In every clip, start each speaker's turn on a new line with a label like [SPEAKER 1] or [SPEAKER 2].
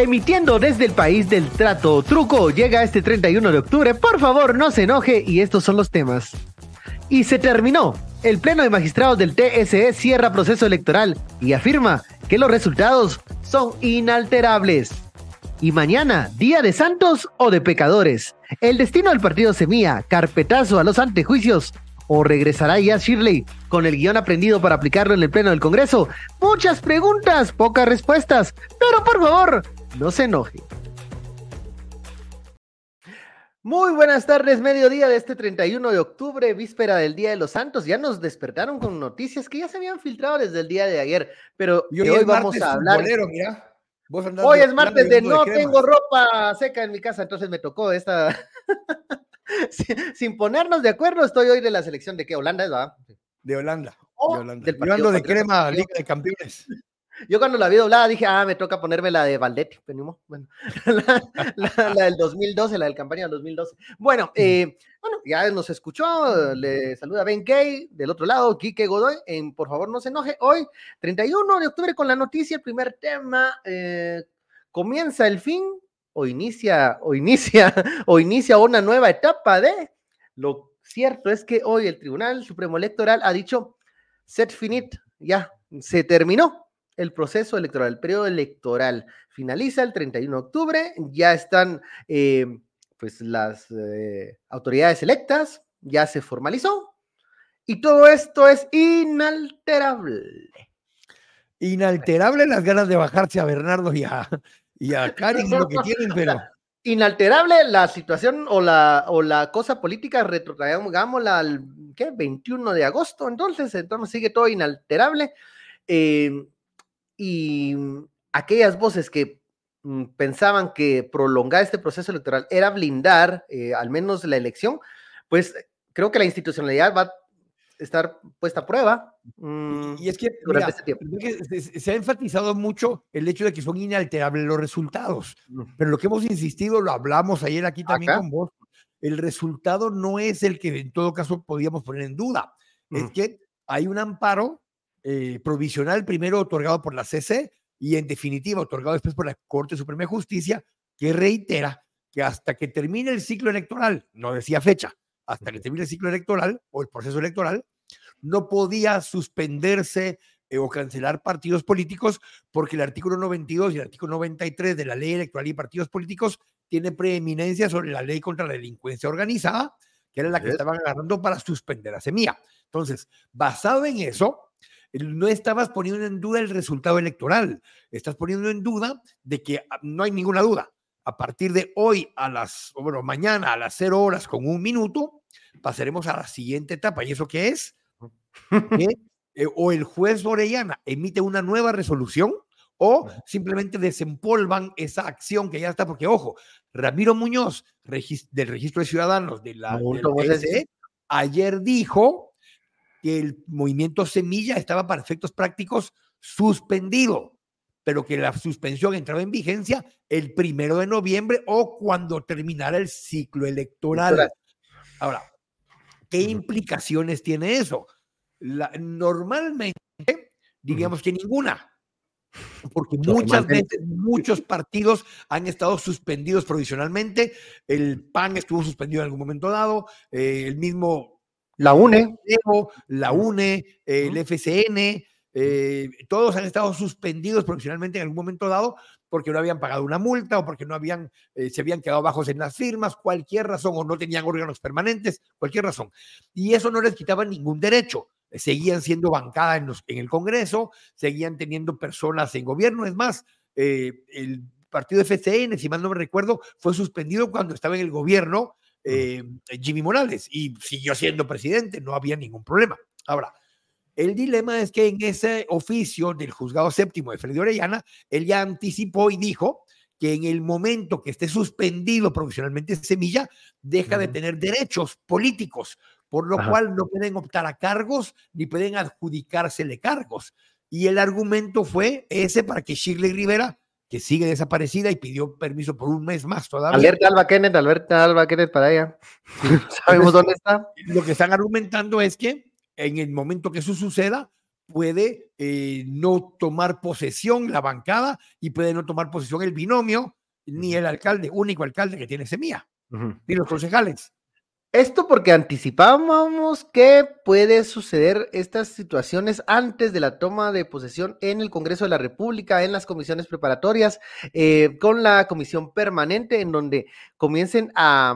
[SPEAKER 1] Emitiendo desde el país del trato, Truco llega este 31 de octubre. Por favor, no se enoje y estos son los temas. Y se terminó. El Pleno de Magistrados del TSE cierra proceso electoral y afirma que los resultados son inalterables. Y mañana, día de santos o de pecadores. El destino del partido Semilla, carpetazo a los antejuicios. ¿O regresará ya Shirley con el guion aprendido para aplicarlo en el Pleno del Congreso? Muchas preguntas, pocas respuestas. Pero por favor, no se enoje. Muy buenas tardes, mediodía de este 31 de octubre, víspera del Día de los Santos. Ya nos despertaron con noticias que ya se habían filtrado desde el día de ayer, pero hoy, vamos a hablar. hoy es martes de no tengo ropa seca en mi casa, entonces me tocó esta. sin, ponernos de acuerdo, estoy hoy de la selección de qué Holanda es, ¿verdad?
[SPEAKER 2] De Holanda.
[SPEAKER 1] Oh,
[SPEAKER 2] de Holanda. Del de crema, Liga de Campeones.
[SPEAKER 1] Yo cuando la vi doblada dije, ah, me toca ponerme la de Valdetti. Bueno, la, del 2012, la del campaña del 2012. Bueno, eh, bueno, ya nos escuchó, le saluda Ben Kay, del otro lado, Quique Godoy, en Por favor no se enoje, hoy, 31 de octubre, con la noticia, el primer tema, eh, comienza el fin, o inicia, o inicia, o inicia una nueva etapa de, lo cierto es que hoy el Tribunal Supremo Electoral ha dicho, set finit, ya, se terminó, el proceso electoral, el periodo electoral finaliza el 31 de octubre, ya están eh, pues las eh, autoridades electas, ya se formalizó y todo esto es inalterable.
[SPEAKER 2] Inalterable las ganas de bajarse a Bernardo y a, y a Karin, lo que tienen, pero...
[SPEAKER 1] Inalterable la situación o la, o la cosa política, retrotraigámosla al ¿qué? 21 de agosto, entonces, entonces sigue todo inalterable. Eh, y mm, aquellas voces que mm, pensaban que prolongar este proceso electoral era blindar eh, al menos la elección, pues creo que la institucionalidad va a estar puesta a prueba.
[SPEAKER 2] Mm, y es que, este se, ha enfatizado mucho el hecho de que son inalterables los resultados, pero lo que hemos insistido, lo hablamos ayer aquí también con vos, el resultado no es el que en todo caso podíamos poner en duda, es que hay un amparo eh, provisional primero otorgado por la CC y en definitiva otorgado después por la Corte Suprema de Justicia, que reitera que hasta que termine el ciclo electoral, no decía fecha, hasta que termine el ciclo electoral o el proceso electoral, no podía suspenderse eh, o cancelar partidos políticos porque el artículo 92 y el artículo 93 de la ley electoral y partidos políticos tiene preeminencia sobre la ley contra la delincuencia organizada, que era la que estaban agarrando para suspender a Semilla. Entonces, basado en eso, no estabas poniendo en duda el resultado electoral, estás poniendo en duda de que ah, no hay ninguna duda. A partir de hoy a las, bueno, mañana a las cero horas con un minuto, pasaremos a la siguiente etapa. ¿Y eso qué es? Eh, o el juez Orellana emite una nueva resolución o simplemente desempolvan esa acción que ya está, porque ojo, Ramiro Muñoz, del registro de ciudadanos de la ayer dijo que el movimiento Semilla estaba para efectos prácticos suspendido, pero que la suspensión entraba en vigencia el primero de noviembre o cuando terminara el ciclo electoral. Ahora, ¿qué implicaciones tiene eso? normalmente, diríamos que ninguna, porque muchas veces muchos partidos han estado suspendidos provisionalmente. El PAN estuvo suspendido en algún momento dado, eh, el mismo
[SPEAKER 1] la UNE.
[SPEAKER 2] La UNE, el FCN, eh, todos han estado suspendidos profesionalmente en algún momento dado porque no habían pagado una multa o porque no habían, eh, se habían quedado bajos en las firmas, cualquier razón, o no tenían órganos permanentes, cualquier razón. Y eso no les quitaba ningún derecho. Seguían siendo bancada en, los, en el Congreso, seguían teniendo personas en gobierno. Es más, eh, el partido FCN, si mal no me recuerdo, fue suspendido cuando estaba en el gobierno eh, Jimmy Morales y siguió siendo presidente, no había ningún problema. Ahora, el dilema es que en ese oficio del juzgado séptimo de Freddy Orellana, él ya anticipó y dijo que en el momento que esté suspendido profesionalmente Semilla, deja de tener derechos políticos, por lo cual no pueden optar a cargos ni pueden adjudicársele cargos. Y el argumento fue ese para que Shirley Rivera que sigue desaparecida y pidió permiso por un mes más todavía.
[SPEAKER 1] Alerta Alba Kenneth, alerta Alba Kenneth para ella. ¿Sabemos dónde está?
[SPEAKER 2] Lo que están argumentando es que en el momento que eso suceda, puede eh, no tomar posesión la bancada y puede no tomar posesión el binomio, ni el alcalde, único alcalde que tiene Semilla, ni los concejales.
[SPEAKER 1] Esto porque anticipábamos que puede suceder estas situaciones antes de la toma de posesión en el Congreso de la República, en las comisiones preparatorias, eh, con la comisión permanente, en donde comiencen a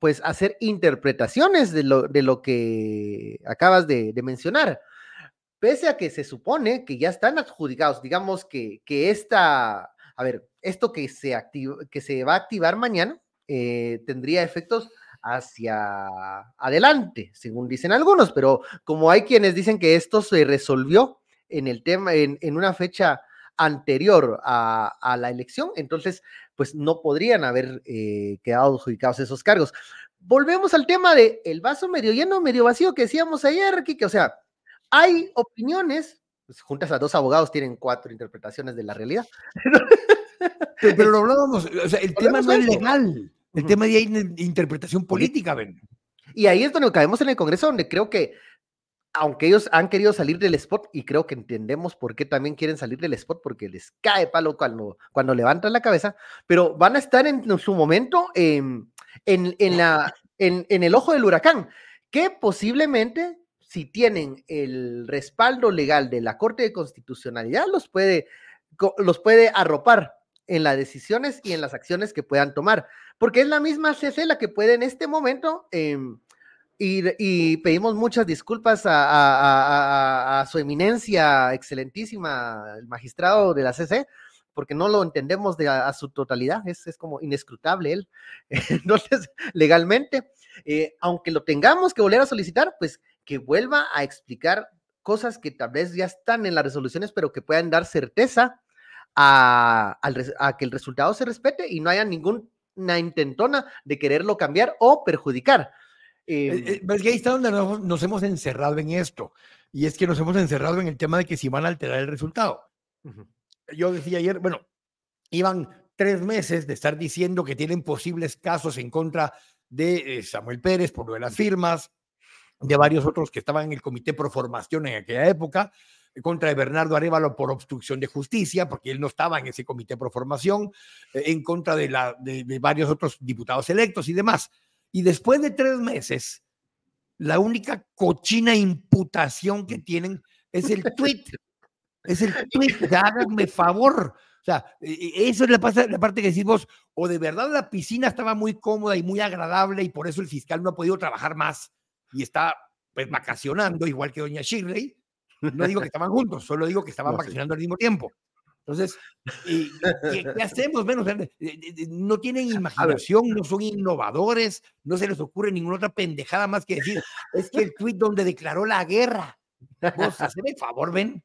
[SPEAKER 1] pues hacer interpretaciones de lo, de lo que acabas de, mencionar. Pese a que se supone que ya están adjudicados, digamos que, que esta, a ver, esto que se, que se va a activar mañana eh, tendría efectos hacia adelante, según dicen algunos, pero como hay quienes dicen que esto se resolvió en el tema, en, una fecha anterior a, la elección, entonces, pues no podrían haber eh, quedado adjudicados esos cargos. Volvemos al tema de el vaso medio lleno, medio vacío que decíamos ayer, que o sea, hay opiniones, pues, juntas a dos abogados tienen cuatro interpretaciones de la realidad.
[SPEAKER 2] pero, lo hablábamos, o sea, el tema no es legal. El tema de interpretación política, ven.
[SPEAKER 1] Y ahí es donde caemos en el Congreso, donde creo que, aunque ellos han querido salir del spot, y creo que entendemos por qué también quieren salir del spot, porque les cae palo cuando, cuando levantan la cabeza, pero van a estar en, su momento en, la, en, en el ojo del huracán, que posiblemente, si tienen el respaldo legal de la Corte de Constitucionalidad, los puede, los puede arropar en las decisiones y en las acciones que puedan tomar, porque es la misma CC la que puede en este momento, em, y, pedimos muchas disculpas a, su eminencia excelentísima, el magistrado de la CC, porque no lo entendemos de a, su totalidad, es, es, como inescrutable él. Entonces, legalmente, eh, aunque lo tengamos que volver a solicitar, pues que vuelva a explicar cosas que tal vez ya están en las resoluciones, pero que puedan dar certeza a, que el resultado se respete y no haya ninguna intentona de quererlo cambiar o perjudicar.
[SPEAKER 2] Eh, eh, es que ahí está donde nos, hemos encerrado en esto. Y es que nos hemos encerrado en el tema de que si van a alterar el resultado. Yo decía ayer, bueno, iban tres meses de estar diciendo que tienen posibles casos en contra de eh, Samuel Pérez por lo de las firmas, de varios otros que estaban en el comité pro formación en aquella época, contra de Bernardo Arevalo por obstrucción de justicia, porque él no estaba en ese comité pro formación, eh, en contra de, la, de, varios otros diputados electos y demás. Y después de tres meses, la única cochina imputación que tienen es el tweet. es el tweet. Háganme favor. O sea, e, e, eso es la, la parte que decimos, o de verdad la piscina estaba muy cómoda y muy agradable y por eso el fiscal no ha podido trabajar más y está pues vacacionando, igual que doña Shirley, no digo que estaban juntos, solo digo que estaban vacacionando al mismo tiempo. Entonces, ¿qué, hacemos? Menos, no tienen imaginación, no son innovadores, no se les ocurre ninguna otra pendejada más que decir, es que el tweet donde declaró la guerra. Vos, haceme favor, ven.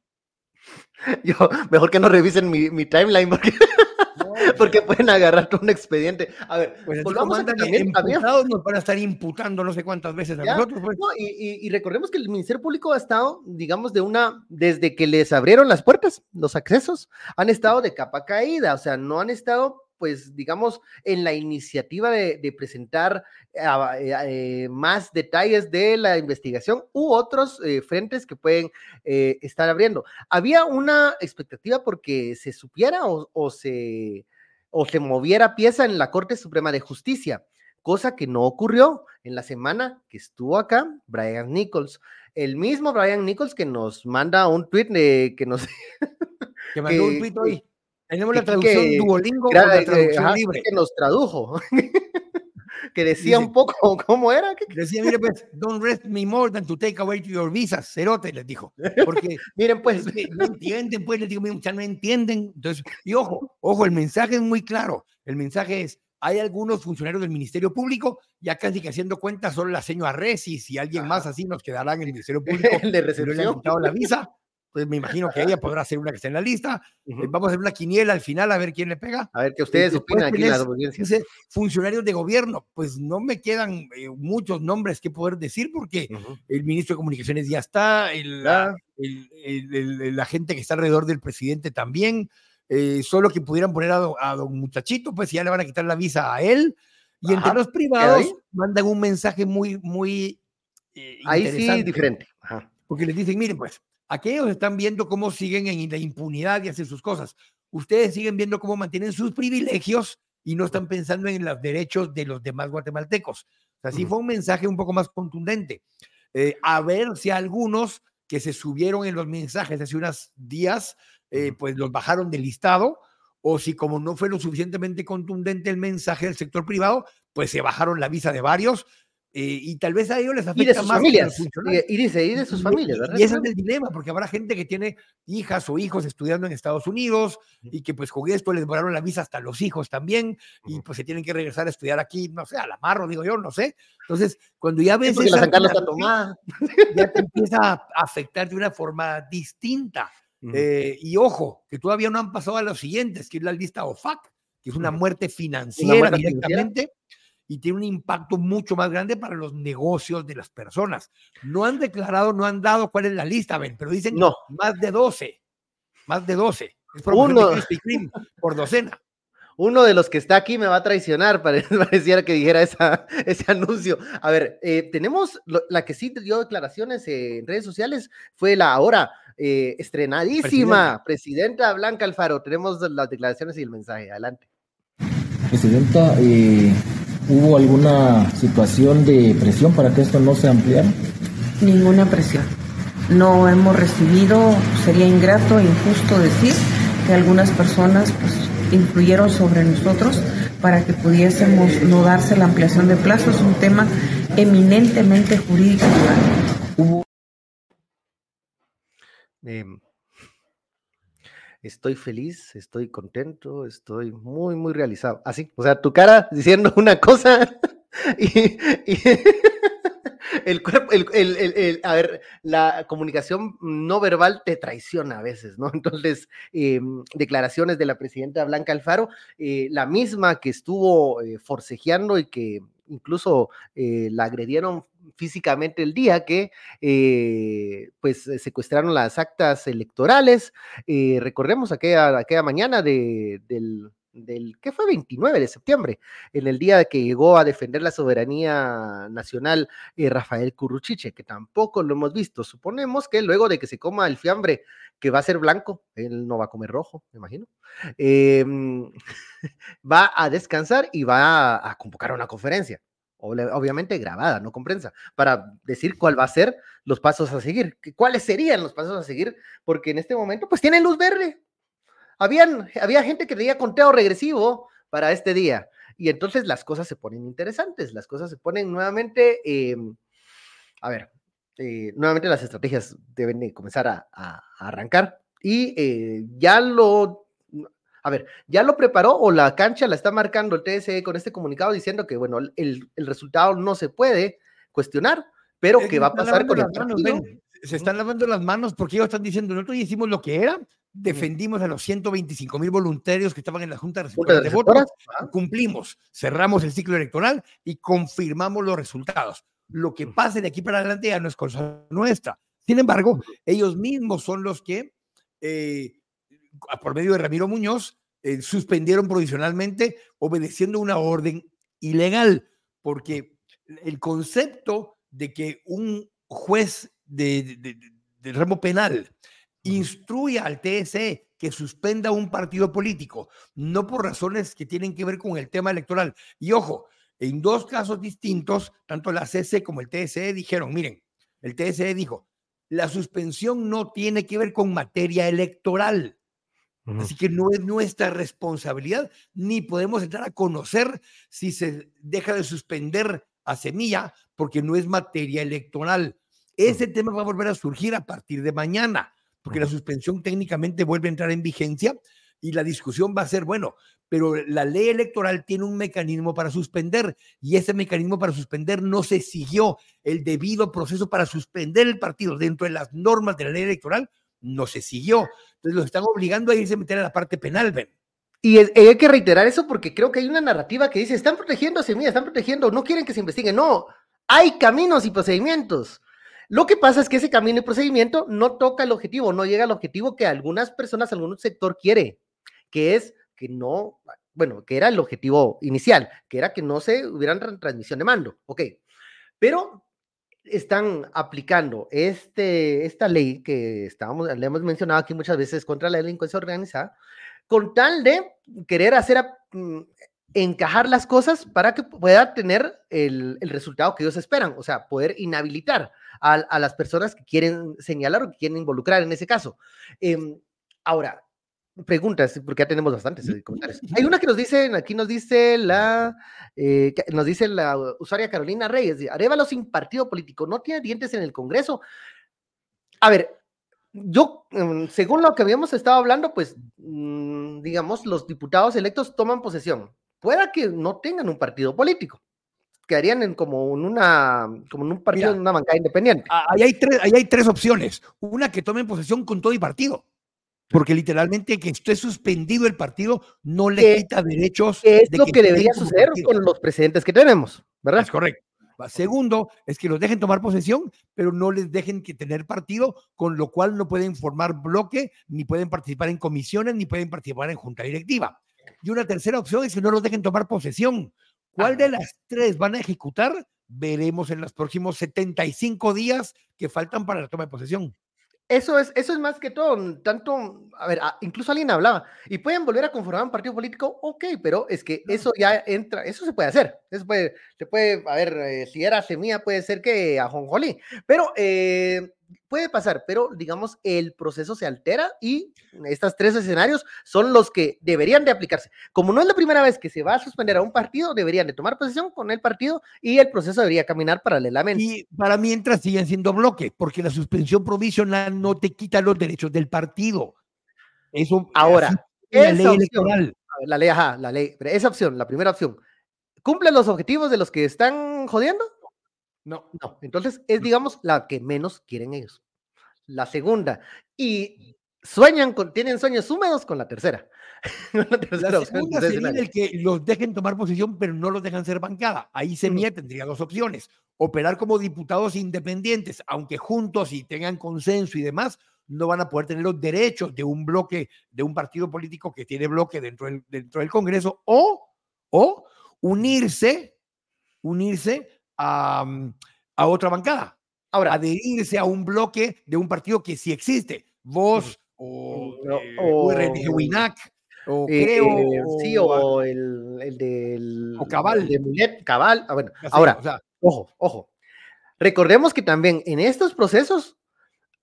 [SPEAKER 1] Yo, mejor que no revisen mi, mi timeline porque porque pueden agarrar un expediente. A ver,
[SPEAKER 2] pues volvamos a que también nos van a estar imputando no sé cuántas veces a nosotros. Pues.
[SPEAKER 1] y, recordemos que el Ministerio Público ha estado, digamos, de una, desde que les abrieron las puertas, los accesos, han estado de capa caída, o sea, no han estado pues digamos, en la iniciativa de, presentar eh, eh, más detalles de la investigación u otros eh, frentes que pueden estar abriendo. Había una expectativa porque se supiera o, se, o se moviera pieza en la Corte Suprema de Justicia, cosa que no ocurrió en la semana que estuvo acá Brian Nichols. El mismo Brian Nichols que nos manda un tweet de que nos...
[SPEAKER 2] que mandó un tweet hoy tenemos la traducción Duolingo la traducción libre.
[SPEAKER 1] Que nos tradujo. que decía un poco cómo era.
[SPEAKER 2] Decía, mire pues, don't rest me more than to take away your visa, cerote, les dijo. Porque,
[SPEAKER 1] miren pues.
[SPEAKER 2] no entienden, pues, les digo, ya no entienden. Entonces, y ojo, ojo, el mensaje es muy claro. El mensaje es, hay algunos funcionarios del Ministerio Público, ya casi que haciendo cuenta solo la señora Resis y alguien más así nos quedará en el Ministerio Público.
[SPEAKER 1] el de recepción.
[SPEAKER 2] la visa pues me imagino que ella podrá ser una que esté en la lista. Eh, vamos a hacer una quiniela al final a ver quién le pega.
[SPEAKER 1] A ver qué ustedes opinan aquí en
[SPEAKER 2] funcionarios de gobierno, pues no me quedan eh, muchos nombres que poder decir porque el ministro de Comunicaciones ya está, el, la, gente que está alrededor del presidente también. Eh, solo que pudieran poner a, don Muchachito, pues ya le van a quitar la visa a él. Y entre los privados mandan un mensaje muy, muy
[SPEAKER 1] eh, Ahí sí, diferente.
[SPEAKER 2] Porque les dicen, miren, pues, aquellos están viendo cómo siguen en la impunidad y hacen sus cosas. Ustedes siguen viendo cómo mantienen sus privilegios y no están pensando en los derechos de los demás guatemaltecos. Así fue un mensaje un poco más contundente. Eh, a ver si algunos que se subieron en los mensajes hace unos días, eh, pues los bajaron del listado, o si como no fue lo suficientemente contundente el mensaje del sector privado, pues se bajaron la visa de varios, eh, y tal vez a ellos les afecta
[SPEAKER 1] y de sus más familias. Y, dice, y de sus familias,
[SPEAKER 2] Y, ese es el dilema, porque habrá gente que tiene hijas o hijos estudiando en Estados Unidos y que pues con esto les volaron la visa hasta los hijos también y pues se tienen que regresar a estudiar aquí, no sé, a la marro, digo yo, no sé. Entonces, cuando ya ves...
[SPEAKER 1] Sí, la
[SPEAKER 2] ya te empieza a afectar de una forma distinta. Eh, y ojo, que todavía no han pasado a los siguientes, que es la lista OFAC, que es una muerte financiera directamente y tiene un impacto mucho más grande para los negocios de las personas. No han declarado, no han dado cuál es la lista, ven, pero dicen no. más de 12, más de 12. Es Uno. por docena.
[SPEAKER 1] Uno de los que está aquí me va a traicionar, pareciera que dijera esa, ese anuncio. A ver, eh, tenemos la que sí dio declaraciones en redes sociales, fue la ahora eh, estrenadísima Presidenta. Blanca Alfaro. Tenemos las declaraciones y el mensaje. Adelante.
[SPEAKER 3] Presidenta, eh, ¿Hubo alguna situación de presión para que esto no se ampliara?
[SPEAKER 4] Ninguna presión. No hemos recibido, sería ingrato e injusto decir que algunas personas pues, influyeron sobre nosotros para que pudiésemos no darse la ampliación de plazos. Es un tema eminentemente jurídico. Hubo
[SPEAKER 1] estoy feliz, estoy contento, estoy muy, muy realizado. Así, o sea, tu cara diciendo una cosa y, el cuerpo, el, el, a ver, la comunicación no verbal te traiciona a veces, ¿no? Entonces, em, declaraciones de la presidenta Blanca Alfaro, eh, la misma que estuvo eh, forcejeando y que incluso eh, la agredieron físicamente el día que eh, pues secuestraron las actas electorales. Eh, recordemos aquella, mañana de, del, ¿qué fue? 29 de septiembre, en el día que llegó a defender la soberanía nacional Rafael Curruchiche, que tampoco lo hemos visto. Suponemos que luego de que se coma el fiambre, que va a ser blanco, él no va a comer rojo, me imagino, em, va a descansar y va a convocar una conferencia obviamente grabada, no con prensa, para decir cuál va a ser los pasos a seguir, cuáles serían los pasos a seguir, porque en este momento pues tienen luz verde. Habían, había gente que tenía conteo regresivo para este día y entonces las cosas se ponen interesantes, las cosas se ponen nuevamente, em, a ver, eh, nuevamente las estrategias deben comenzar a, arrancar y eh, ya lo a ver, ¿ya lo preparó o la cancha la está marcando el TSE con este comunicado diciendo que, bueno, el, resultado no se puede cuestionar, pero que va a pasar con el partido?
[SPEAKER 2] se están lavando las manos porque ellos están diciendo, nosotros hicimos lo que era, defendimos a los 125 mil voluntarios que estaban en la Junta de, de Votos, cumplimos, cerramos el ciclo electoral y confirmamos los resultados. Lo que pase de aquí para adelante ya no es cosa nuestra. Sin embargo, ellos mismos son los que eh, por medio de Ramiro Muñoz, eh, suspendieron provisionalmente obedeciendo una orden ilegal, porque el concepto de que un juez de, ramo penal instruya al TSE que suspenda un partido político, no por razones que tienen que ver con el tema electoral. Y ojo, en dos casos distintos, tanto la CC como el TSE dijeron, miren, el TSE dijo, la suspensión no tiene que ver con materia electoral. Así que no es nuestra responsabilidad, ni podemos entrar a conocer si se deja de suspender a Semilla, porque no es materia electoral. Ese tema va a volver a surgir a partir de mañana, porque la suspensión técnicamente vuelve a entrar en vigencia y la discusión va a ser, bueno, pero la ley electoral tiene un mecanismo para suspender y ese mecanismo para suspender no se siguió. El debido proceso para suspender el partido dentro de las normas de la ley electoral, no se siguió. Entonces los están obligando a irse a meter a la parte penal, ven.
[SPEAKER 1] Y hay que reiterar eso porque creo que hay una narrativa que dice, están protegiendo a Semilla, están protegiendo, no quieren que se investigue. No, hay caminos y procedimientos. Lo que pasa es que ese camino y procedimiento no toca el objetivo, no llega al objetivo que algunas personas, algún sector quiere, que es que no, bueno, que era el objetivo inicial, que era que no se hubieran transmisión de mando, ok. Pero están aplicando este, esta ley que estábamos, le hemos mencionado aquí muchas veces contra la delincuencia organizada, con tal de querer hacer mm, encajar las cosas para que pueda tener el, resultado que ellos esperan, o sea, poder inhabilitar a, las personas que quieren señalar o que quieren involucrar en ese caso. Em, ahora, preguntas, porque ya tenemos bastantes comentarios. Hay una que nos dice, aquí nos dice la, eh, nos dice la usuaria Carolina Reyes, Arevalo sin partido político, no tiene dientes en el Congreso. A ver, yo, em, según lo que habíamos estado hablando, pues, mm, digamos, los diputados electos toman posesión pueda que no tengan un partido político. Quedarían en como en una, como en un partido, en una bancada independiente.
[SPEAKER 2] Ahí hay, tres, ahí hay tres opciones. Una que tomen posesión con todo y partido. Porque literalmente que esté suspendido el partido no le quita derechos.
[SPEAKER 1] Es lo que, debería suceder con los presidentes que tenemos, ¿verdad?
[SPEAKER 2] Es correcto. Segundo, es que los dejen tomar posesión, pero no les dejen que tener partido, con lo cual no pueden formar bloque, ni pueden participar en comisiones, ni pueden participar en junta directiva. Y una tercera opción es que no los dejen tomar posesión. ¿Cuál de las tres van a ejecutar? Veremos en los próximos 75 días que faltan para la toma de posesión.
[SPEAKER 1] Eso es, eso es más que todo, tanto, a ver, incluso alguien hablaba, y pueden volver a conformar un partido político, ok, pero es que eso ya entra, eso se puede hacer, eso puede, se puede, a ver, eh, si era semilla, puede ser que a Jonjolí, pero eh, puede pasar, pero digamos el proceso se altera y estos tres escenarios son los que deberían de aplicarse. Como no es la primera vez que se va a suspender a un partido, deberían de tomar posesión con el partido y el proceso debería caminar paralelamente.
[SPEAKER 2] Y para mientras siguen siendo bloque, porque la suspensión provisional no te quita los derechos del partido.
[SPEAKER 1] Eso ahora la ley electoral. La ley, ajá, la ley, esa opción, la primera opción, ¿cumple los objetivos de los que están jodiendo? No, no. Entonces es, digamos, la que menos quieren ellos. La segunda. Y sueñan con, tienen sueños húmedos con la tercera.
[SPEAKER 2] la, segunda sería el que los dejen tomar posición, pero no los dejan ser bancada. Ahí se mm. tendría dos opciones. Operar como diputados independientes, aunque juntos y tengan consenso y demás, no van a poder tener los derechos de un bloque, de un partido político que tiene bloque dentro del, dentro del Congreso, o, o unirse, unirse Mm, a, otra bancada. Ahora, adherirse a un bloque de un partido que sí existe. Vos o, eh, o
[SPEAKER 1] WINAC o eh, creo. Eh, sí, o, el, el del.
[SPEAKER 2] O Cabal.
[SPEAKER 1] de Mulet, Cabal. Ah, bueno, ahora, ojo, ojo. Recordemos que también en estos procesos,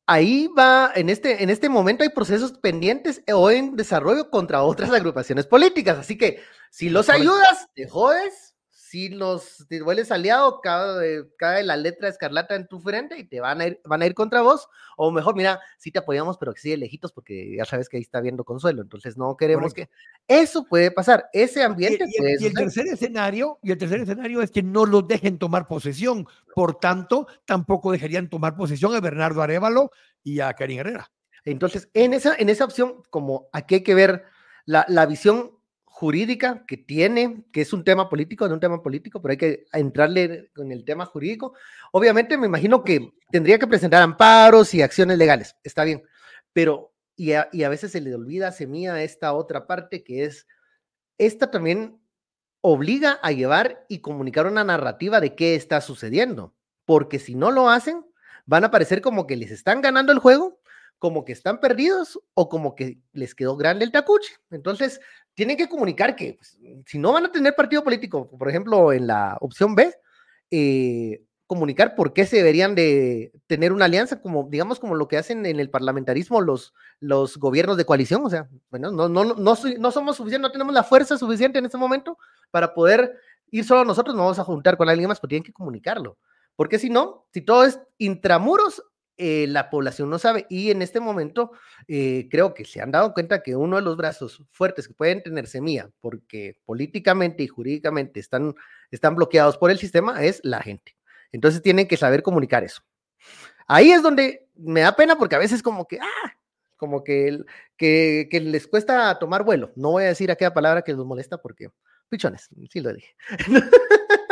[SPEAKER 1] ahí va, en este, en este momento hay procesos pendientes o en desarrollo contra otras agrupaciones políticas. Así que si los ayudas, te jodes si te vuelves aliado, cae, cae, la letra escarlata en tu frente y te van a ir, van a ir contra vos, o mejor, mira, sí te apoyamos, pero que sí de lejitos, porque ya sabes que ahí está viendo consuelo, entonces no queremos que eso puede pasar, ese ambiente
[SPEAKER 2] y, el tercer escenario, y el tercer escenario es que no los dejen tomar posesión, por tanto, tampoco dejarían tomar posesión a Bernardo Arevalo y a Karin Herrera.
[SPEAKER 1] Entonces, en esa, en esa opción, como aquí hay que ver la, la visión jurídica que tiene, que es un tema político, no un tema político, pero hay que entrarle en el tema jurídico. Obviamente me imagino que tendría que presentar amparos y acciones legales, está bien, pero y a, y a veces se le olvida, se mía esta otra parte que es, esta también obliga a llevar y comunicar una narrativa de qué está sucediendo, porque si no lo hacen, van a parecer como que les están ganando el juego, como que están perdidos o como que les quedó grande el tacuche. Entonces, tienen que comunicar que pues, si no van a tener partido político, por ejemplo, en la opción B, eh, comunicar por qué se deberían de tener una alianza, como digamos como lo que hacen en el parlamentarismo los, los gobiernos de coalición, o sea, bueno, no, no, no, no, somos suficientes, no tenemos la fuerza suficiente en este momento para poder ir solo nosotros, no vamos a juntar con alguien más, pero tienen que comunicarlo, porque si no, si todo es intramuros, eh, la población no sabe. Y en este momento eh, creo que se han dado cuenta que uno de los brazos fuertes que pueden tener Semilla, porque políticamente y jurídicamente están, están bloqueados por el sistema, es la gente. Entonces tienen que saber comunicar eso. Ahí es donde me da pena porque a veces como que, ah, como que, que, que les cuesta tomar vuelo. No voy a decir aquella palabra que los molesta porque, pichones, sí lo dije.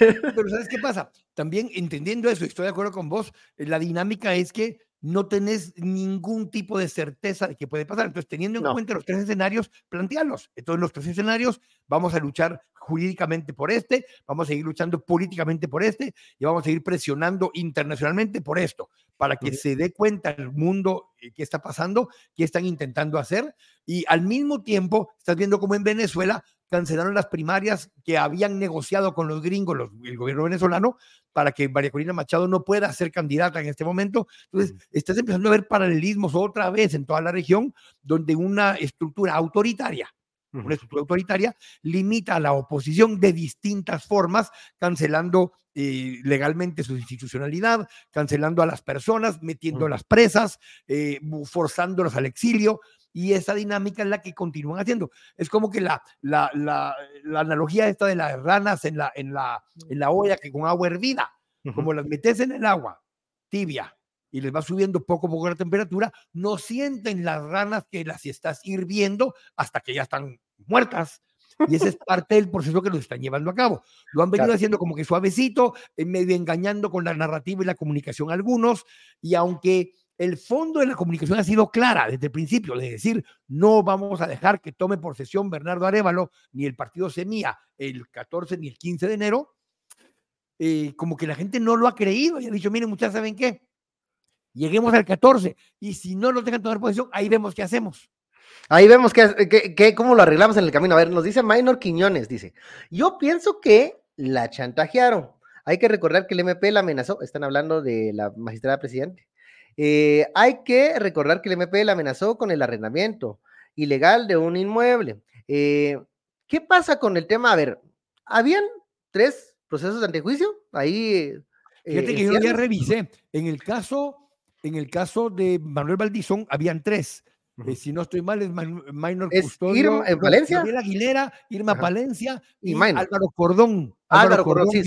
[SPEAKER 2] Pero ¿sabes qué pasa? También entendiendo eso, estoy de acuerdo con vos, eh, la dinámica es que no tenés ningún tipo de certeza de qué puede pasar. Entonces, teniendo en cuenta los tres escenarios, plantearlos. Entonces, los tres escenarios, vamos a luchar jurídicamente por este, vamos a seguir luchando políticamente por este y vamos a seguir presionando internacionalmente por esto, para que se dé cuenta el mundo eh, qué está pasando, qué están intentando hacer. Y al mismo tiempo, estás viendo como en Venezuela cancelaron las primarias que habían negociado con los gringos, el gobierno venezolano, para que María Corina Machado no pueda ser candidata en este momento. Entonces, estás empezando a ver paralelismos otra vez en toda la región, donde una estructura autoritaria, una estructura autoritaria, limita a la oposición de distintas formas, cancelando eh, legalmente su institucionalidad, cancelando a las personas, metiendo las presas, eh, forzándolas al exilio y esa dinámica es la que continúan haciendo. Es como que la, la, la, analogía esta de las ranas en la, en la, en la olla que con agua hervida, como las metes en el agua tibia y les va subiendo poco a poco la temperatura, no sienten las ranas que las estás hirviendo hasta que ya están muertas. Y ese es parte del proceso que los están llevando a cabo. Lo han venido haciendo como que suavecito, medio engañando con la narrativa y la comunicación algunos, y aunque el fondo de la comunicación ha sido clara desde el principio, de decir, no vamos a dejar que tome posesión Bernardo Arevalo ni el partido Semilla el 14 ni el 15 de enero, eh, como que la gente no lo ha creído y ha dicho, miren, muchachos, ¿saben qué? Lleguemos al 14 y si no nos dejan tomar posesión, ahí vemos qué hacemos.
[SPEAKER 1] Ahí vemos que, cómo lo arreglamos en el camino. A ver, nos dice Minor Quiñones, dice, yo pienso que la chantajearon. Hay que recordar que el MP la amenazó, están hablando de la magistrada presidente, eh, hay que recordar que el MP la amenazó con el arrendamiento ilegal de un inmueble. Eh, ¿Qué pasa con el tema? A ver, habían tres procesos de antejuicio ahí.
[SPEAKER 2] Eh, Fíjate que yo ya revisé. En el caso, en el caso de Manuel Valdizón, habían tres. si no estoy mal, es Minor
[SPEAKER 1] Custodio. en Valencia.
[SPEAKER 2] Gabriel Aguilera, Irma Palencia y, Álvaro Cordón.
[SPEAKER 1] Álvaro, Cordón, sí,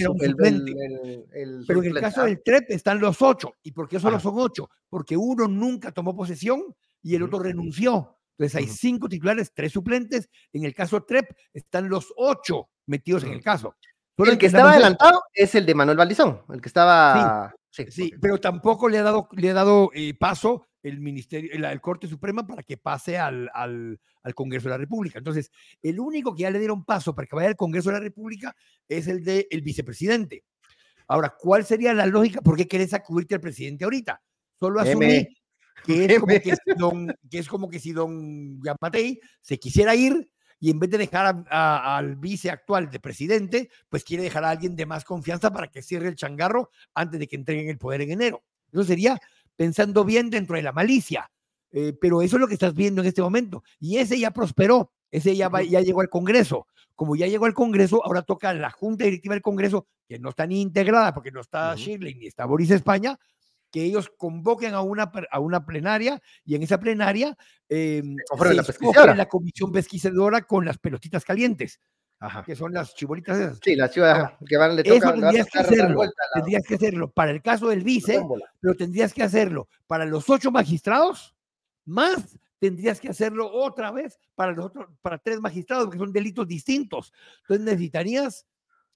[SPEAKER 2] Pero en el caso del TREP están los ocho. ¿Y por qué solo son ocho? Porque uno nunca tomó posesión y el otro renunció. Entonces hay cinco titulares, tres suplentes. En el caso TREP están los ocho metidos en el caso.
[SPEAKER 1] el, que estaba adelantado es el de Manuel Valdizón, el que estaba...
[SPEAKER 2] Sí, sí, pero tampoco le ha dado, le ha dado eh, paso el Ministerio, el, Corte Suprema para que pase al, al, al, Congreso de la República. Entonces, el único que ya le dieron paso para que vaya al Congreso de la República es el del el vicepresidente. Ahora, ¿cuál sería la lógica? ¿Por qué querés acudirte al presidente ahorita? Solo asumí que es, como que, si don, que es como que si don Yamatei se quisiera ir y en vez de dejar al vice actual de presidente, pues quiere dejar a alguien de más confianza para que cierre el changarro antes de que entreguen el poder en enero. Eso sería pensando bien dentro de la malicia. Eh, pero eso es lo que estás viendo en este momento. Y ese ya prosperó, ese ya, ya llegó al Congreso. Como ya llegó al Congreso, ahora toca la Junta Directiva del Congreso, que no está ni integrada porque no está Shirley ni está Boris España, que ellos convoquen a una, a una plenaria y en esa plenaria eh,
[SPEAKER 1] la,
[SPEAKER 2] la comisión pesquisadora con las pelotitas calientes. que son las chibolitas esas.
[SPEAKER 1] Sí, las chivas que van
[SPEAKER 2] le toca, Eso tendrías que hacerlo, tendrías que hacerlo para el caso del vice, pero tendrías que hacerlo para los ocho magistrados, más tendrías que hacerlo otra vez para los otros, para tres magistrados, porque son delitos distintos. Entonces necesitarías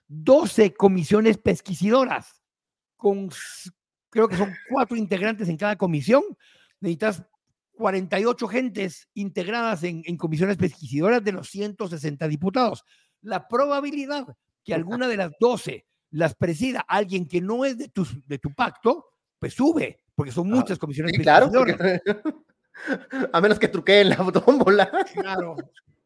[SPEAKER 2] 12 comisiones pesquisidoras con creo que son cuatro integrantes en cada comisión, necesitas 48 gentes integradas en, comisiones pesquisidoras de los 160 diputados. La probabilidad que alguna de las 12 las presida alguien que no es de tu, de tu pacto, pues sube, porque son ah, muchas comisiones
[SPEAKER 1] pesquisidoras. Claro, a menos que truqueen la tómbola.
[SPEAKER 2] Claro,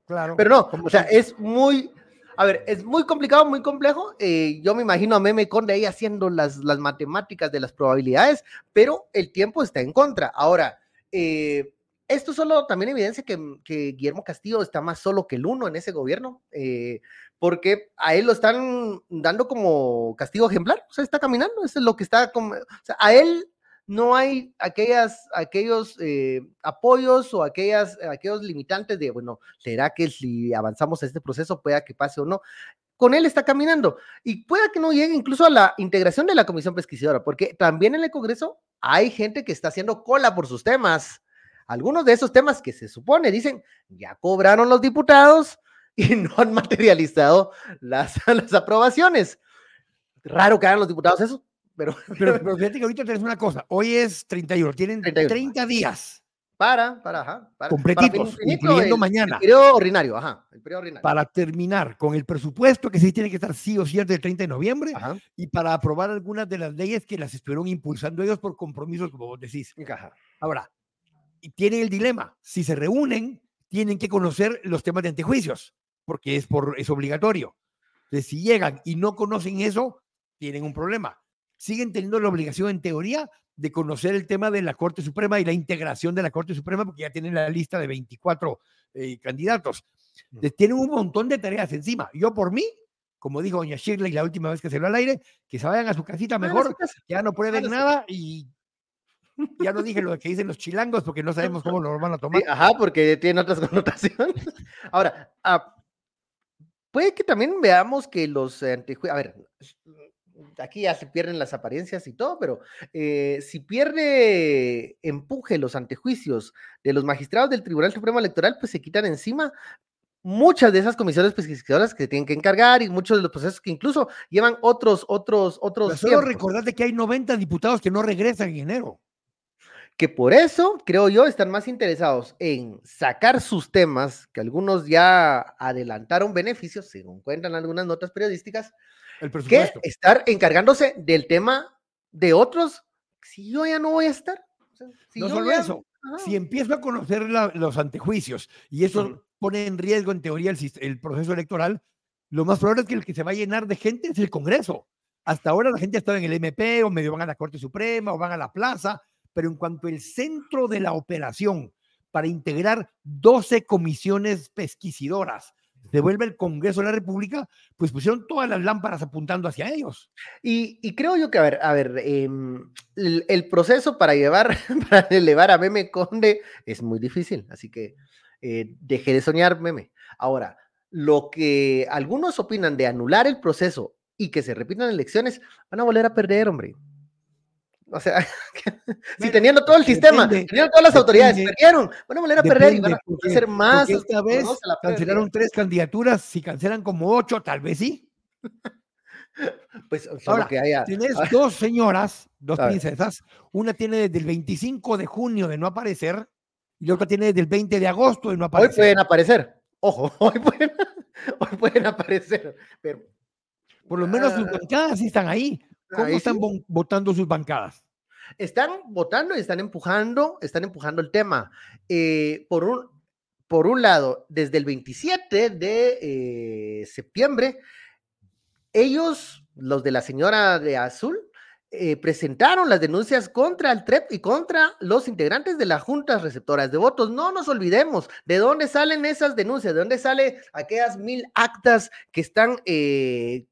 [SPEAKER 2] claro.
[SPEAKER 1] Pero no, o sea, es muy, a ver, es muy complicado, muy complejo. Eh, yo me imagino a Meme Conde ahí haciendo las, las matemáticas de las probabilidades, pero el tiempo está en contra. Ahora, eh, esto solo también evidencia que, Guillermo Castillo está más solo que el uno en ese gobierno, eh, porque a él lo están dando como castigo ejemplar, o sea, está caminando, eso es lo que está, como, o sea, a él no hay aquellos eh, apoyos o aquellas, aquellos limitantes de, bueno, ¿será que si avanzamos a este proceso pueda que pase o no? Con él está caminando y pueda que no llegue incluso a la integración de la comisión pesquisadora, porque también en el Congreso hay gente que está haciendo cola por sus temas. Algunos de esos temas que se supone, dicen, ya cobraron los diputados y no han materializado las, las aprobaciones. Raro que hagan los diputados eso, Pero,
[SPEAKER 2] pero, fíjate que ahorita tenés una cosa. Hoy es 31, tienen 30 días.
[SPEAKER 1] Para, para, ajá. Para,
[SPEAKER 2] completitos, incluyendo mañana.
[SPEAKER 1] El periodo ordinario, ajá. El periodo ordinario.
[SPEAKER 2] Para terminar con el presupuesto que sí tiene que estar sí o sí el 30 de noviembre y para aprobar algunas de las leyes que las estuvieron impulsando ellos por compromisos, como vos decís.
[SPEAKER 1] Ajá.
[SPEAKER 2] Ahora, tienen el dilema. Si se reúnen, tienen que conocer los temas de antejuicios, porque es, por, es obligatorio. Entonces, si llegan y no conocen eso, tienen un problema. Siguen teniendo la obligación, en teoría, de conocer el tema de la Corte Suprema y la integración de la Corte Suprema, porque ya tienen la lista de 24 eh, candidatos. tienen un montón de tareas encima. Yo por mí, como dijo doña Shirley la última vez que se lo al aire, que se vayan a su casita mejor, ya no prueben nada y ya no dije lo que dicen los chilangos porque no sabemos cómo lo van a tomar.
[SPEAKER 1] ajá, porque tiene otras connotaciones. Ahora, ah, puede que también veamos que los antejuicios, a ver, aquí ya se pierden las apariencias y todo, pero eh, si pierde empuje los antejuicios de los magistrados del Tribunal Supremo Electoral, pues se quitan encima muchas de esas comisiones pesquisadoras que tienen que encargar y muchos de los procesos que incluso llevan otros, otros, otros.
[SPEAKER 2] solo recordarte que hay 90 diputados que no regresan en enero
[SPEAKER 1] que por eso, creo yo, están más interesados en sacar sus temas, que algunos ya adelantaron beneficios, según cuentan algunas notas periodísticas, que estar encargándose del tema de otros, si yo ya no voy a estar.
[SPEAKER 2] no solo eso, si empiezo a conocer los antejuicios y eso pone en riesgo, en teoría, el, el proceso electoral, lo más probable es que el que se va a llenar de gente es el Congreso. Hasta ahora la gente ha estado en el MP o medio van a la Corte Suprema o van a la plaza, pero en cuanto al centro de la operación para integrar 12 comisiones pesquisidoras, devuelve el Congreso de la República, pues pusieron todas las lámparas apuntando hacia ellos.
[SPEAKER 1] Y, creo yo que, a ver, a ver, em, el, proceso para llevar, para elevar a Meme Conde es muy difícil, así que eh, deje de soñar, Meme. Ahora, lo que algunos opinan de anular el proceso y que se repitan elecciones, van a volver a perder, hombre. O sea, si teniendo todo el sistema, teniendo todas las autoridades, perdieron, a volver a perder y van a hacer más.
[SPEAKER 2] Esta vez cancelaron tres candidaturas, si cancelan como ocho, tal vez sí.
[SPEAKER 1] Pues Ahora, que haya.
[SPEAKER 2] Tienes dos señoras, dos princesas, una tiene desde el 25 de junio de no aparecer y la otra tiene desde el 20 de agosto de no aparecer.
[SPEAKER 1] Hoy pueden aparecer, ojo, hoy pueden, hoy pueden aparecer, pero.
[SPEAKER 2] Por lo menos sus ah. bancadas sí están ahí. ¿Cómo están votando sus bancadas?
[SPEAKER 1] Están votando y están empujando, están empujando el tema. Eh, por, un, por un lado, desde el 27 de eh, septiembre, ellos, los de la señora de azul, eh, presentaron las denuncias contra el TREP y contra los integrantes de las juntas receptoras de votos. No nos olvidemos de dónde salen esas denuncias, de dónde salen aquellas mil actas que están, que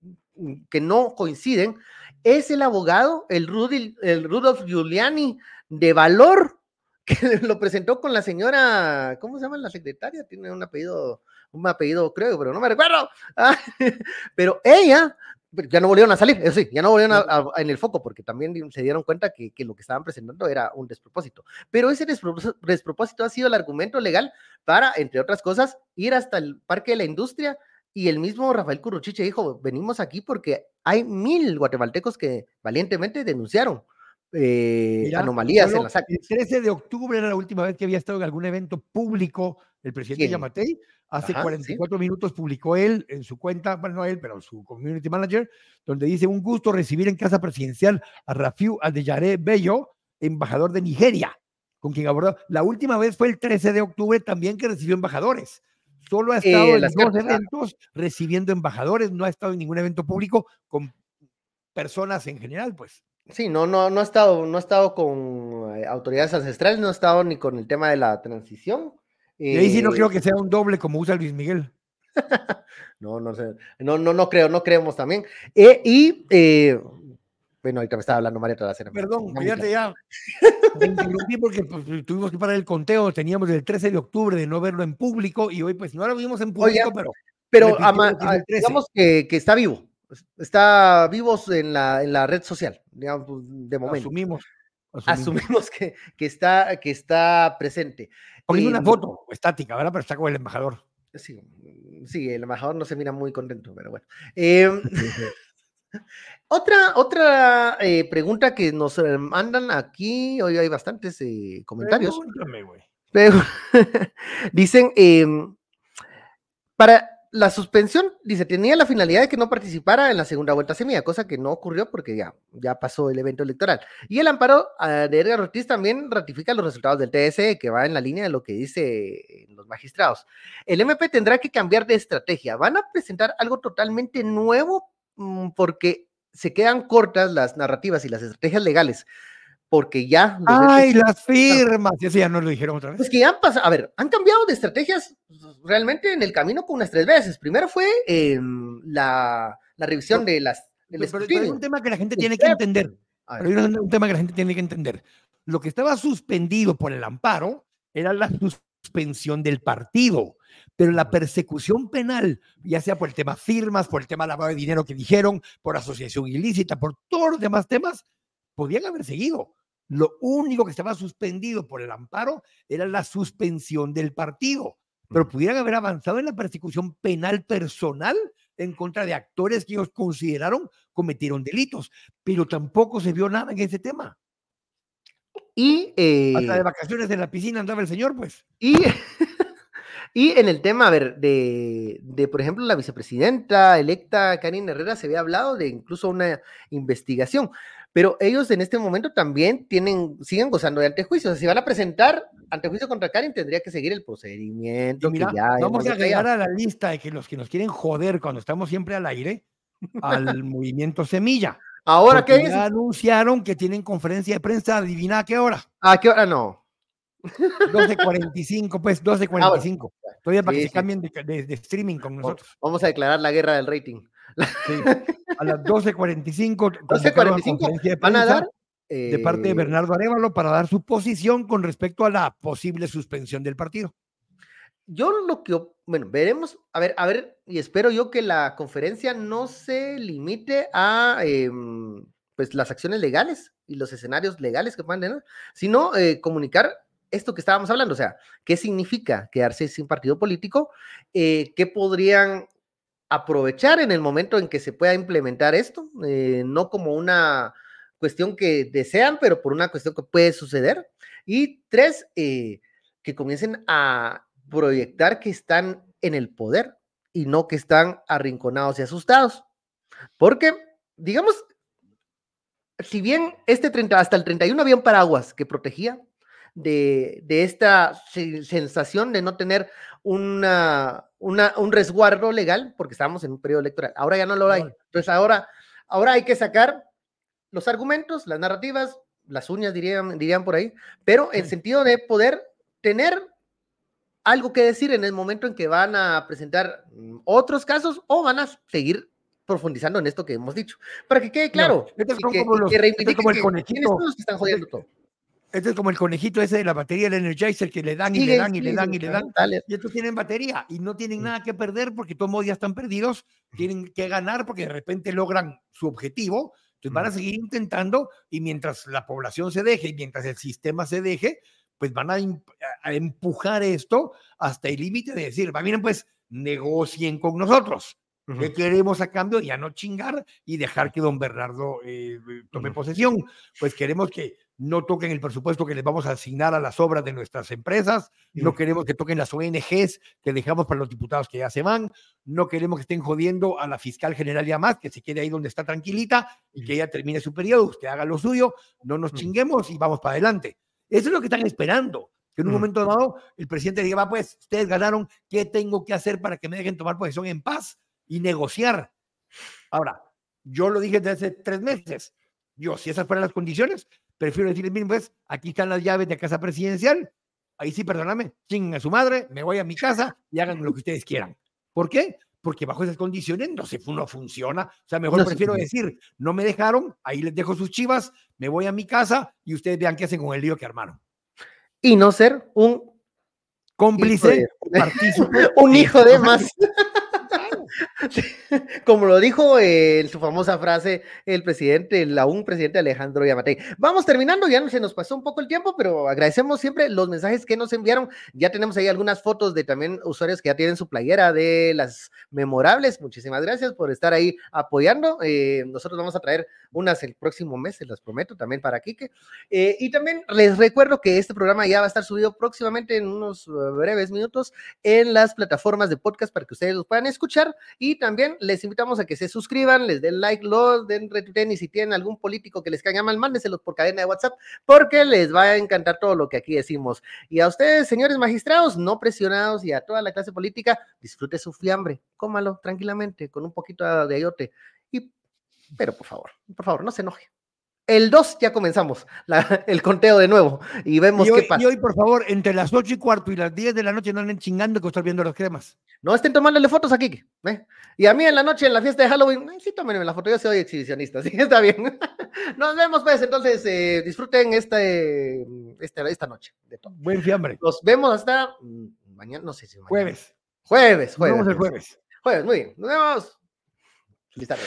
[SPEAKER 1] no coinciden es el abogado, el, Rudy, el Rudolf Giuliani, de valor, que lo presentó con la señora, ¿cómo se llama la secretaria? Tiene un apellido, un apellido creo, pero no me recuerdo. pero ella, ya no volvieron a salir, eso sí, ya no volvieron en el foco, porque también se dieron cuenta que, lo que estaban presentando era un despropósito. Pero ese despropósito ha sido el argumento legal para, entre otras cosas, ir hasta el Parque de la Industria y el mismo Rafael Curruchiche dijo, venimos aquí porque hay mil guatemaltecos que valientemente denunciaron eh, anomalías en las actas.
[SPEAKER 2] El 13 de octubre era la última vez que había estado en algún evento público el presidente Yamatei. Hace 44 minutos publicó él en su cuenta, bueno, no él, pero su community manager, donde dice un gusto recibir en casa presidencial a Rafiu Adeyare Bello, embajador de Nigeria, con quien abordó. La última vez fue el 13 de octubre también que recibió embajadores. Solo ha estado eh, en dos eventos recibiendo embajadores, no ha estado en ningún evento público con personas en general, pues.
[SPEAKER 1] Sí, no, no, no ha estado, no ha estado con eh, autoridades ancestrales, no ha estado ni con el tema de la transición.
[SPEAKER 2] y ahí sí no creo eh, que sea un doble como usa Luis Miguel.
[SPEAKER 1] no, no sé, no, no, no creo, no creemos también. y bueno, ahorita me estaba hablando María Trasera.
[SPEAKER 2] Perdón, fíjate ya. porque pues, tuvimos que parar el conteo. Teníamos el 13 de octubre de no verlo en público y hoy, pues, no lo vimos en público, pero.
[SPEAKER 1] Pero digamos que, que, está vivo. Está vivo en la, en la red social, digamos, pues, de momento.
[SPEAKER 2] Asumimos.
[SPEAKER 1] Asumimos, que, que, está, que está presente.
[SPEAKER 2] Poniendo una foto estática, ¿verdad? Pero está como el embajador.
[SPEAKER 1] Sí, sí, el embajador no se mira muy contento, pero bueno. Eh, Otra, otra eh, pregunta que nos eh, mandan aquí, hoy hay bastantes eh, comentarios. Dicen, em, para la suspensión, dice, tenía la finalidad de que no participara en la segunda vuelta semilla, cosa que no ocurrió porque ya, ya pasó el evento electoral. Y el amparo ah, de Edgar Ortiz también ratifica los resultados del TSE, que va en la línea de lo que dice los magistrados. El MP tendrá que cambiar de estrategia. Van a presentar algo totalmente nuevo porque se quedan cortas las narrativas y las estrategias legales porque ya.
[SPEAKER 2] ¡Ay, las firmas! Eso ya no lo dijeron otra vez.
[SPEAKER 1] Pues que ya han pasado, a ver, han cambiado de estrategias realmente en el camino con unas tres veces. Primero fue em, la, la, revisión de las.
[SPEAKER 2] Del pero, pero, hay un tema que la gente tiene que entender. Pero hay un tema que la gente tiene que entender. Lo que estaba suspendido por el amparo era la suspensión del partido, pero la persecución penal, ya sea por el tema firmas, por el tema lavado de dinero que dijeron, por asociación ilícita, por todos los demás temas, podían haber seguido. Lo único que estaba suspendido por el amparo era la suspensión del partido, pero pudieran haber avanzado en la persecución penal personal en contra de actores que ellos consideraron cometieron delitos, pero tampoco se vio nada en ese tema.
[SPEAKER 1] Y
[SPEAKER 2] hasta de eh, vacaciones en la piscina andaba el señor, pues.
[SPEAKER 1] Y, y en el tema, a ver, de, de, por ejemplo, la vicepresidenta electa Karin Herrera, se había hablado de incluso una investigación pero ellos en este momento también tienen, siguen gozando de antejuicio. O sea, si van a presentar antejuicio contra Karin, tendría que seguir el procedimiento.
[SPEAKER 2] vamos a agregar a la lista de que los que nos quieren joder cuando estamos siempre al aire, al movimiento Semilla.
[SPEAKER 1] ¿Ahora qué es?
[SPEAKER 2] Ya anunciaron que tienen conferencia de prensa, adivina a qué hora.
[SPEAKER 1] ¿A qué hora no?
[SPEAKER 2] 12.45, pues 12.45. Ah, Todavía para que se cambien de, de, streaming con nosotros.
[SPEAKER 1] Vamos a declarar la guerra del rating.
[SPEAKER 2] A las 12.45 12.45
[SPEAKER 1] van a dar
[SPEAKER 2] de parte de eh, Bernardo Arevalo para dar su posición con respecto a la posible suspensión del partido.
[SPEAKER 1] Yo lo que, bueno, veremos, a ver, a ver, y espero yo que la conferencia no se limite a em, pues las acciones legales y los escenarios legales que puedan tener, sino eh, comunicar esto que estábamos hablando, o sea, qué significa quedarse sin partido político, eh, qué podrían aprovechar en el momento en que se pueda implementar esto, eh, no como una cuestión que desean, pero por una cuestión que puede suceder. Y tres, eh, que comiencen a proyectar que están en el poder y no que están arrinconados y asustados. Porque, digamos, si bien este 30, hasta el 31 había un paraguas que protegía de, de esta sensación de no tener una, un resguardo legal porque estábamos en un periodo electoral. Ahora ya no lo hay. Entonces ahora, ahora hay que sacar los argumentos, las narrativas, las uñas dirían, dirían por ahí, pero en sentido de poder tener algo que decir en el momento en que van a presentar mm, otros casos o van a seguir profundizando en esto que hemos dicho. Para que quede claro.
[SPEAKER 2] como, el conejito. que están jodiendo todo. Este es como el conejito ese de la batería del Energizer que le dan y le dan y le dan y le dan. Y estos tienen batería y no tienen nada que perder porque todos ya están perdidos. Tienen que ganar porque de repente logran su objetivo. Entonces van a seguir intentando y mientras la población se deje y mientras el sistema se deje, pues van a, empujar esto hasta el límite de decir, va, miren, pues negocien con nosotros. ¿Qué queremos a cambio? Ya no chingar y dejar que don Bernardo eh, tome posesión. Pues queremos que no toquen el presupuesto que les vamos a asignar a las obras de nuestras empresas, no queremos que toquen las ONGs que dejamos para los diputados que ya se van, no queremos que estén jodiendo a la fiscal general y a más, que se quede ahí donde está tranquilita y que ella termine su periodo, usted haga lo suyo, no nos chinguemos y vamos para adelante. Eso es lo que están esperando, que en un momento dado el presidente diga, va pues, ustedes ganaron, ¿qué tengo que hacer para que me dejen tomar posesión en paz y negociar? Ahora, yo lo dije desde hace tres meses, yo, si esas fueran las condiciones, prefiero decirles, miren, pues, aquí están las llaves de casa presidencial. Ahí sí, perdóname, chinguen a su madre, me voy a mi casa y hagan lo que ustedes quieran. ¿Por qué? Porque bajo esas condiciones no, se, no funciona. O sea, mejor prefiero decir, no me dejaron, ahí les dejo sus chivas, me voy a mi casa y ustedes vean qué hacen con el lío que armaron.
[SPEAKER 1] Y no ser un
[SPEAKER 2] cómplice,
[SPEAKER 1] un hijo de más. Como lo dijo en su famosa frase el presidente, el aún presidente Alejandro Yamatei. Vamos terminando, ya se nos pasó un poco el tiempo, pero agradecemos siempre los mensajes que nos enviaron. Ya tenemos ahí algunas fotos de también usuarios que ya tienen su playera de las memorables. Muchísimas gracias por estar ahí apoyando. Eh, nosotros vamos a traer unas el próximo mes, se las prometo, también para Quique. Eh, y también les recuerdo que este programa ya va a estar subido próximamente en unos eh, breves minutos en las plataformas de podcast para que ustedes los puedan escuchar. Y también les invitamos a que se suscriban, les den like, los den retweeten y si tienen algún político que les caiga mal, mándeselos por cadena de WhatsApp porque les va a encantar todo lo que aquí decimos. Y a ustedes, señores magistrados, no presionados y a toda la clase política, disfrute su fiambre, cómalo tranquilamente con un poquito de ayote. Pero por favor, por favor, no se enoje. El 2 ya comenzamos el conteo de nuevo y vemos qué pasa.
[SPEAKER 2] Y hoy, por favor, entre las 8 y cuarto y las 10 de la noche no anden chingando que estoy viendo las cremas.
[SPEAKER 1] No estén tomándole fotos aquí. ¿eh? Y a mí en la noche, en la fiesta de Halloween, sí, tómenme la foto, yo soy exhibicionista, sí, está bien. Nos vemos, pues, entonces, eh, disfruten este, este, esta noche.
[SPEAKER 2] De todo. Buen fiambre.
[SPEAKER 1] Nos vemos hasta mañana, no sé si mañana.
[SPEAKER 2] Jueves.
[SPEAKER 1] Jueves, jueves.
[SPEAKER 2] Nos vemos el jueves.
[SPEAKER 1] Jueves, muy bien. Nos vemos. Feliz tarde.